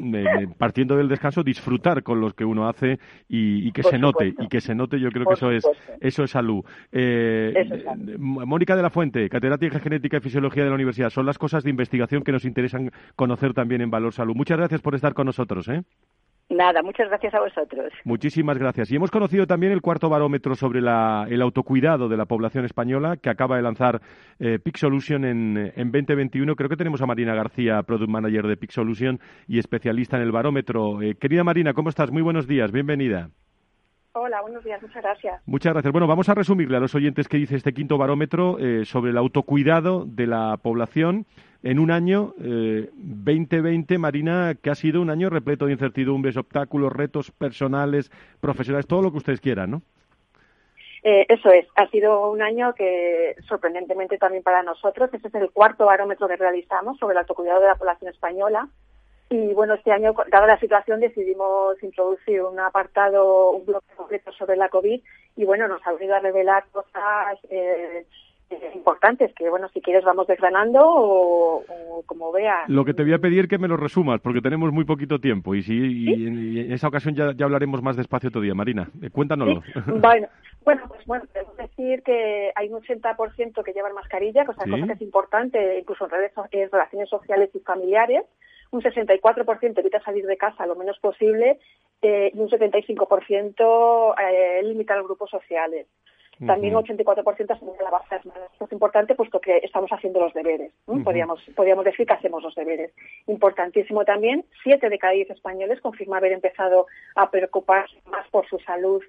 partiendo del descanso, disfrutar con los que uno hace y, que se note, y que se note, yo creo que eso es, eso es salud. Eh, Mónica de la Fuente, catedrática de Genética y Fisiología de la Universidad, son las cosas de investigación que nos interesan conocer también en Valor Salud. Muchas gracias por estar con nosotros. ¿eh? Nada, muchas gracias a vosotros. Muchísimas gracias. Y hemos conocido también el cuarto barómetro sobre el autocuidado de la población española que acaba de lanzar eh, Solution en, en 2021. Creo que tenemos a Marina García, Product Manager de Pic Solution y especialista en el barómetro. Eh, querida Marina, ¿cómo estás? Muy buenos días, bienvenida. Hola, buenos días, muchas gracias. Muchas gracias. Bueno, vamos a resumirle a los oyentes qué dice este quinto barómetro eh, sobre el autocuidado de la población en un año eh, 2020, Marina, que ha sido un año repleto de incertidumbres, obstáculos, retos personales, profesionales, todo lo que ustedes quieran, ¿no? Eh, eso es, ha sido un año que sorprendentemente también para nosotros, este es el cuarto barómetro que realizamos sobre el autocuidado de la población española. Y bueno, este año, dada la situación, decidimos introducir un apartado, un bloque completo sobre la COVID y bueno, nos ha venido a revelar cosas eh, importantes que, bueno, si quieres vamos desgranando o, como veas. Lo que te voy a pedir que me lo resumas, porque tenemos muy poquito tiempo y, si, en, esa ocasión ya, hablaremos más despacio todavía. Marina, eh, cuéntanoslo. Bueno, bueno, pues bueno, debo decir que hay un 80% que llevan mascarilla, cosa, cosa que es importante, incluso en redes, en relaciones sociales y familiares. Un 64% evita salir de casa lo menos posible eh, y un 75% eh, limita los grupos sociales. También un 84% asume la base Esto es importante puesto que estamos haciendo los deberes. podríamos, podríamos decir que hacemos los deberes. Importantísimo también, siete de cada diez españoles confirman haber empezado a preocuparse más por su salud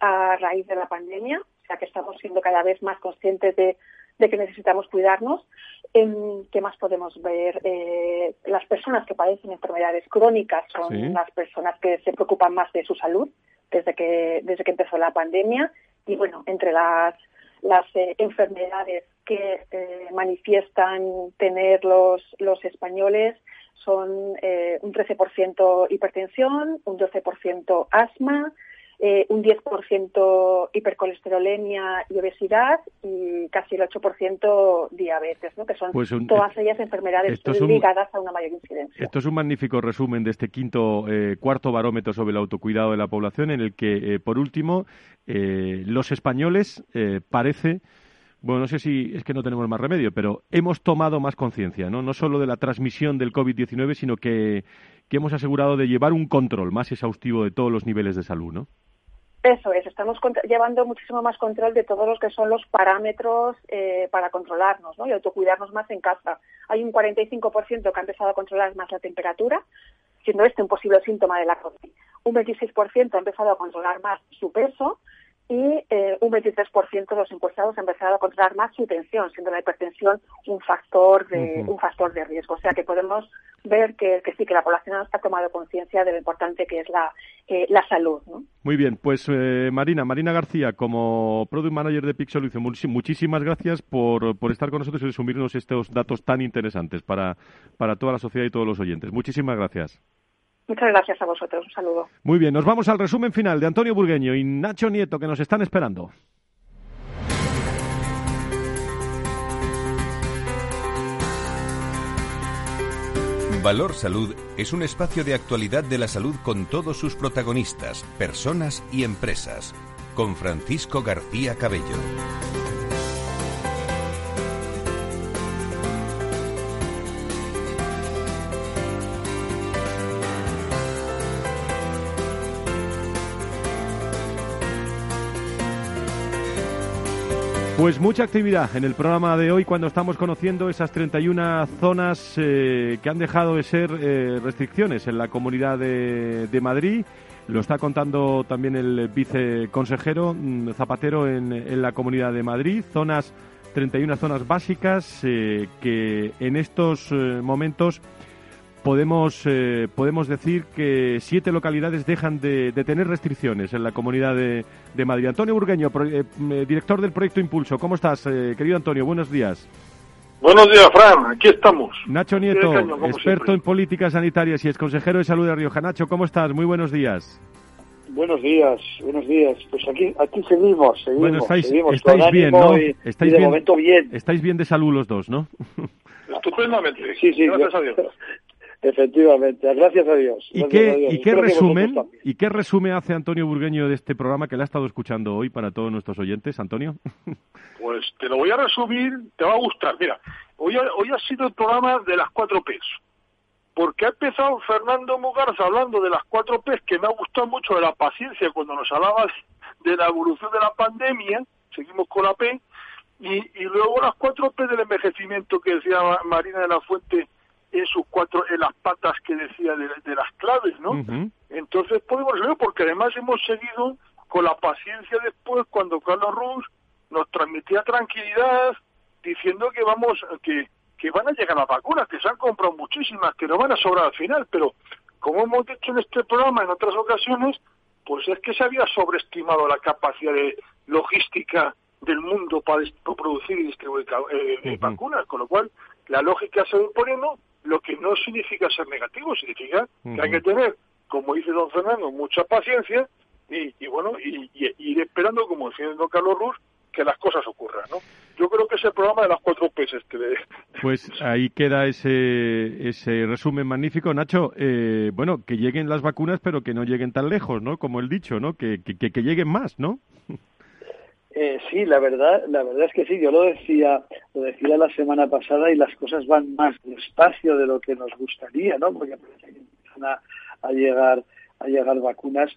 a raíz de la pandemia, o sea que estamos siendo cada vez más conscientes de, que necesitamos cuidarnos. ¿Qué más podemos ver? Eh, las personas que padecen enfermedades crónicas son las personas que se preocupan más de su salud desde que, desde que empezó la pandemia y bueno, entre las, las eh, enfermedades que eh, manifiestan tener los, los españoles son un 13% hipertensión, un 12% asma, eh, un 10% hipercolesterolemia y obesidad y casi el 8% diabetes, ¿no? que son pues todas ellas enfermedades ligadas a una mayor incidencia. Esto es un magnífico resumen de este quinto, eh, cuarto barómetro sobre el autocuidado de la población, en el que, eh, por último, los españoles parece bueno, no sé si es que no tenemos más remedio, pero hemos tomado más conciencia, ¿no? No solo de la transmisión del COVID-19, sino que, que, hemos asegurado de llevar un control más exhaustivo de todos los niveles de salud, ¿no? Eso es, estamos llevando muchísimo más control de todos los que son los parámetros eh, para controlarnos ¿no? y autocuidarnos más en casa. Hay un 45% que ha empezado a controlar más la temperatura, siendo este un posible síntoma de la COVID. Un 26% ha empezado a controlar más su peso y eh, un 23% de los encuestados han empezado a controlar más su tensión, siendo la hipertensión un factor de un factor de riesgo. O sea que podemos ver que, sí que la población ha tomado conciencia de lo importante que es la, eh, la salud. Muy bien, pues eh, Marina, Marina García, como Product Manager de Pixel, muchísimas gracias por, por estar con nosotros y resumirnos estos datos tan interesantes para, para toda la sociedad y todos los oyentes. Muchísimas gracias. Muchas gracias a vosotros. Un saludo. Muy bien, nos vamos al resumen final de Antonio Burgueño y Nacho Nieto, que nos están esperando. Valor Salud es un espacio de actualidad de la salud con todos sus protagonistas, personas y empresas, con Francisco García Cabello. Pues mucha actividad en el programa de hoy cuando estamos conociendo esas 31 zonas eh, que han dejado de ser eh, restricciones en la comunidad de, Madrid. Lo está contando también el viceconsejero mm, Zapatero en, la comunidad de Madrid. Zonas, 31 zonas básicas eh, que en estos momentos podemos, eh, podemos decir que siete localidades dejan de, tener restricciones en la comunidad de, Madrid. Antonio Burgueño, eh, director del proyecto Impulso. ¿Cómo estás, querido Antonio? Buenos días. Buenos días, Fran. Aquí estamos. Nacho Nieto, experto en políticas sanitarias y ex consejero de salud de Rioja. Nacho, ¿cómo estás? Muy buenos días. Buenos días, buenos días. Pues aquí, aquí seguimos, seguimos. Bueno, estáis, seguimos estáis bien, ¿no? estáis bien, de momento bien. Estáis bien de salud los dos, ¿no? [laughs] Estupendamente. Sí, sí. Gracias a Dios. [laughs] Efectivamente, gracias a Dios. ¿Y qué, ¿y qué resumen y qué resumen hace Antonio Burgueño de este programa que le ha estado escuchando hoy para todos nuestros oyentes, Antonio? [laughs] Pues te lo voy a resumir, te va a gustar. Mira, hoy ha, hoy ha sido el programa de las cuatro P's. Porque ha empezado Fernando Mugarza hablando de las cuatro P's, que me ha gustado mucho de la paciencia cuando nos hablabas de la evolución de la pandemia, seguimos con la P, y, y luego las cuatro P del envejecimiento que decía Marina de la Fuente en sus cuatro, en las patas que decía de, las claves, ¿no? Entonces podemos ver, porque además hemos seguido con la paciencia después cuando Carlos Ruz nos transmitía tranquilidad diciendo que vamos, que, que van a llegar las vacunas, que se han comprado muchísimas, que no van a sobrar al final, pero como hemos dicho en este programa en otras ocasiones, pues es que se había sobreestimado la capacidad de logística del mundo para, producir y distribuir eh, vacunas, con lo cual la lógica se va imponiendo lo que no significa ser negativo, significa que hay que tener, como dice don Fernando, mucha paciencia y, bueno, y, ir esperando, como decía don Carlos Ruz, que las cosas ocurran, ¿no? Yo creo que es el programa de las cuatro peces que [laughs] Pues ahí queda ese, ese resumen magnífico. Nacho, eh, bueno, que lleguen las vacunas, pero que no lleguen tan lejos, ¿no? Como el dicho, ¿no? Que, que, que lleguen más, ¿no? [laughs] Eh, sí, la verdad, la verdad es que sí. Yo lo decía, lo decía la semana pasada y las cosas van más despacio de lo que nos gustaría, ¿no? Porque empiezan a, a llegar a llegar vacunas,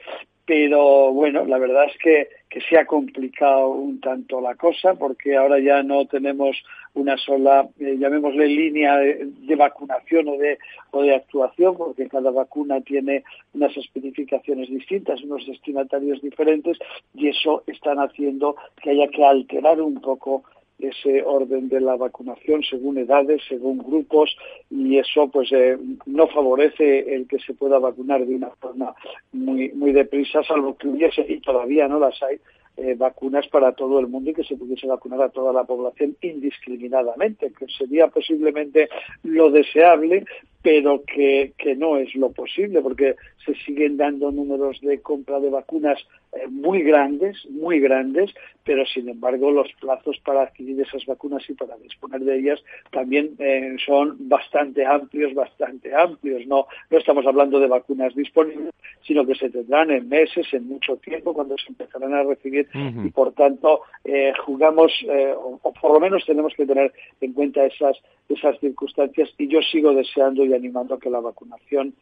pero bueno, la verdad es que, se ha complicado un tanto la cosa porque ahora ya no tenemos una sola, eh, llamémosle línea de, vacunación o de, o de actuación, porque cada vacuna tiene unas especificaciones distintas, unos destinatarios diferentes, y eso están haciendo que haya que alterar un poco ese orden de la vacunación según edades, según grupos y eso pues eh, no favorece el que se pueda vacunar de una forma muy muy deprisa, salvo que hubiese y todavía no las hay eh, vacunas para todo el mundo y que se pudiese vacunar a toda la población indiscriminadamente, que sería posiblemente lo deseable, pero que, que no es lo posible, porque se siguen dando números de compra de vacunas eh, muy grandes, muy grandes, pero sin embargo los plazos para adquirir esas vacunas y para disponer de ellas también eh, son bastante amplios, bastante amplios. No, no estamos hablando de vacunas disponibles, sino que se tendrán en meses, en mucho tiempo, cuando se empezarán a recibir. Y por tanto eh, jugamos, o, o, por lo menos tenemos que tener en cuenta esas, esas circunstancias. Y yo sigo deseando y animando a que la vacunación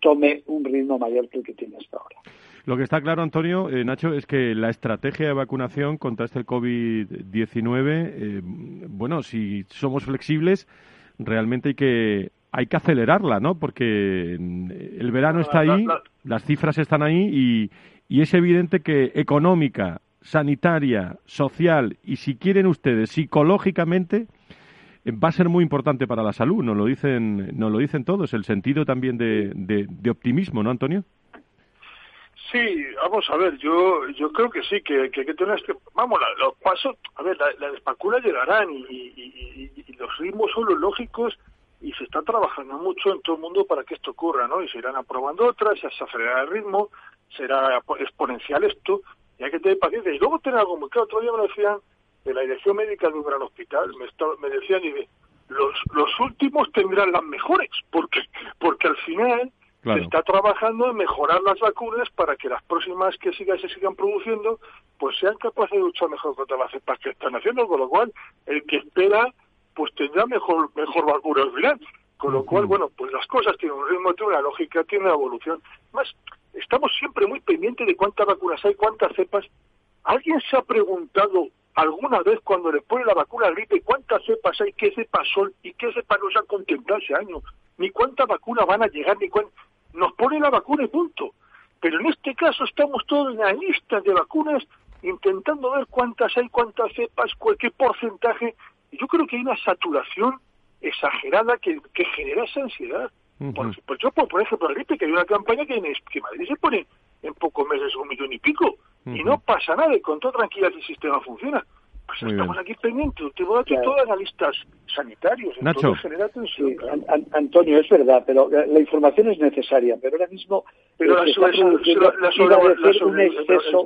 tome un ritmo mayor que el que tiene hasta ahora. Lo que está claro, Antonio, eh, Nacho, es que la estrategia de vacunación contra este COVID-19, eh, bueno, si somos flexibles, realmente hay que hay que acelerarla, ¿no? Porque el verano está ahí, las cifras están ahí y, y es evidente que económica, sanitaria, social y si quieren ustedes psicológicamente va a ser muy importante para la salud, nos lo dicen, nos lo dicen todos, el sentido también de, de optimismo, ¿no, Antonio? Sí, vamos a ver, yo yo creo que sí, que, que, que tener este, vamos, los pasos, a ver, las vacunas llegarán y, y, y, los ritmos son los lógicos y se está trabajando mucho en todo el mundo para que esto ocurra, ¿no? Y se irán aprobando otras, se acelerará el ritmo, será exponencial esto, y hay que tener paciencia. Y luego tener algo muy claro, otro día me decían de la dirección médica de un gran hospital, me, me decían, y los, los últimos tendrán las mejores, porque porque al final se está trabajando en mejorar las vacunas para que las próximas que sigan, se sigan produciendo pues sean capaces de luchar mejor contra las cepas que están haciendo, con lo cual el que espera pues tendrá mejor mejor vacuna al final. Con lo cual, bueno, pues las cosas tienen un ritmo, tienen una lógica, tienen una evolución. Más, estamos siempre muy pendientes de cuántas vacunas hay, cuántas cepas. ¿Alguien se ha preguntado alguna vez cuando le pone la vacuna al gripe cuántas cepas hay, qué cepas son y qué cepas no se han contemplado ese año? Ni cuántas vacunas van a llegar, ni cuántas nos pone la vacuna y punto. Pero en este caso estamos todos en la lista de vacunas intentando ver cuántas hay, cuántas cepas, qué porcentaje. Yo creo que hay una saturación exagerada que, genera esa ansiedad. por, pues yo, por, ejemplo, que hay una campaña que, en, que Madrid se pone en pocos meses un millón y pico, y no pasa nada, y con toda tranquilidad el sistema funciona. Pues estamos aquí pendientes, tengo aquí todos analistas sanitarios. Nacho. Sí, Antonio, es verdad, pero la información es necesaria, pero ahora mismo pero la, sobre, un exceso,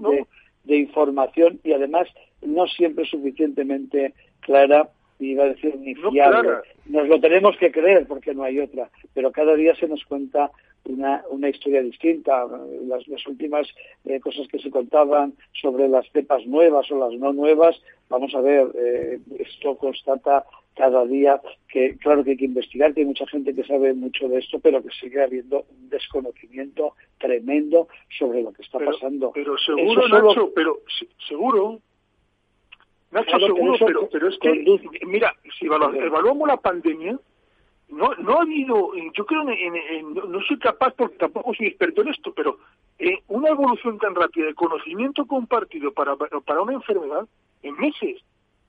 de, de información y además no siempre suficientemente clara iba a decir ni fiable. Nos lo tenemos que creer porque no hay otra, pero cada día se nos cuenta una, una historia distinta. Las, las últimas eh, cosas que se contaban sobre las cepas nuevas o las no nuevas, vamos a ver, eh, esto constata cada día que claro que hay que investigar, que hay mucha gente que sabe mucho de esto, pero que sigue habiendo un desconocimiento tremendo sobre lo que está pasando. Pero seguro, Nacho, pero seguro Nacho, seguro, pero, pero es que, mira, si evaluamos la pandemia, no, no ha habido, yo creo, en, no soy capaz, porque tampoco soy experto en esto, pero eh, una evolución tan rápida de conocimiento compartido para, para una enfermedad en meses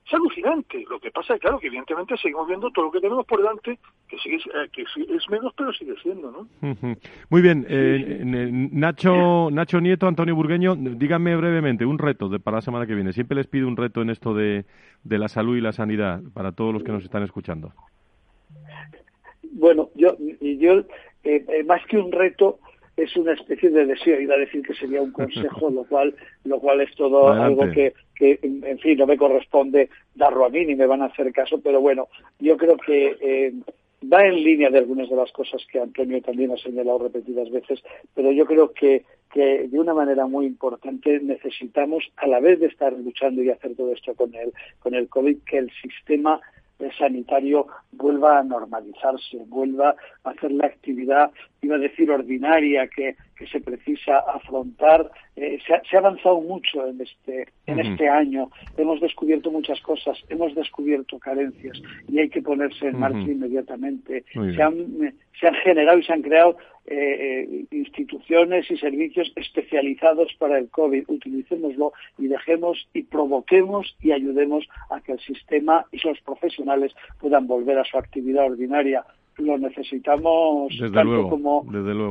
es alucinante. Lo que pasa es, claro, que evidentemente seguimos viendo todo lo que tenemos por delante, que, sigue, eh, que es menos, pero sigue siendo, ¿no? Muy bien. Eh, Nacho, Nacho Nieto, Antonio Burgueño, díganme brevemente un reto de, para la semana que viene. Siempre les pido un reto en esto de, de la salud y la sanidad para todos los que nos están escuchando. Bueno, yo, yo eh, más que un reto, es una especie de deseo, iba a decir que sería un [laughs] consejo, lo cual, lo cual es todo algo que, que, en fin, no me corresponde darlo a mí ni me van a hacer caso, pero bueno, yo creo que eh, va en línea de algunas de las cosas que Antonio también ha señalado repetidas veces, pero yo creo que, que de una manera muy importante necesitamos, a la vez de estar luchando y hacer todo esto con el, con el COVID, que el sistema sanitario vuelva a normalizarse, vuelva a hacer la actividad, iba a decir, ordinaria que, que se precisa afrontar. Eh, se, ha, avanzado mucho en este, en este año, hemos descubierto muchas cosas, hemos descubierto carencias y hay que ponerse en marcha inmediatamente. Se han, se han generado y se han creado eh, eh, instituciones y servicios especializados para el COVID. Utilicémoslo y dejemos y provoquemos y ayudemos a que el sistema y los profesionales puedan volver a su actividad ordinaria. Lo necesitamos tanto como,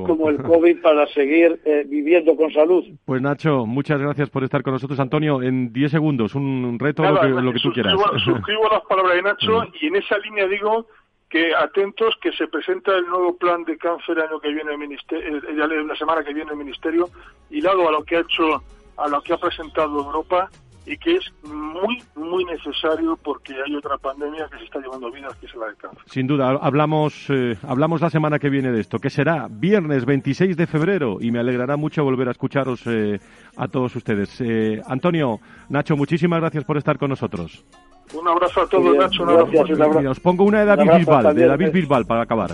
como el COVID para seguir eh, viviendo con salud. Pues Nacho, muchas gracias por estar con nosotros. Antonio, en 10 segundos, un reto, lo que, lo que tú quieras. [laughs] Suscribo las palabras de Nacho y en esa línea digo que atentos que se presenta el nuevo plan de cáncer año que viene el ministerio, eh, la semana que viene el ministerio, hilado a lo que ha hecho, a lo que ha presentado Europa y que es muy, muy necesario porque hay otra pandemia que se está llevando vidas, que es la cáncer. Sin duda, hablamos, eh, hablamos la semana que viene de esto, que será viernes 26 de febrero y me alegrará mucho volver a escucharos eh, a todos ustedes. Antonio, Nacho, muchísimas gracias por estar con nosotros. Un abrazo a todos, Nacho. Un abrazo. os pongo una de David Bisbal, de David Bisbal para acabar.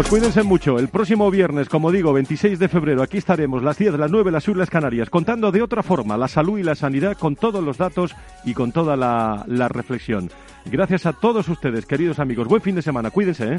Pues cuídense mucho. El próximo viernes, como digo, 26 de febrero, aquí estaremos, las 10, las 9, las Islas Canarias, contando de otra forma la salud y la sanidad con todos los datos y con toda la, la reflexión. Gracias a todos ustedes, queridos amigos. Buen fin de semana. Cuídense, ¿eh?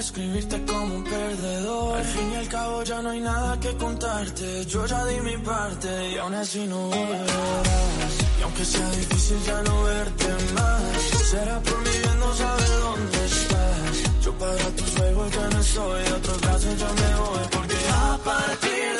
Escribirte como un perdedor. Al fin y al cabo ya no hay nada que contarte. Yo ya di mi parte y aún así no volverás. Y aunque sea difícil ya no verte más, será por mi bien no saber dónde estás. Yo para tus juegos ya no soy, de otros brazos yo me voy porque a partir de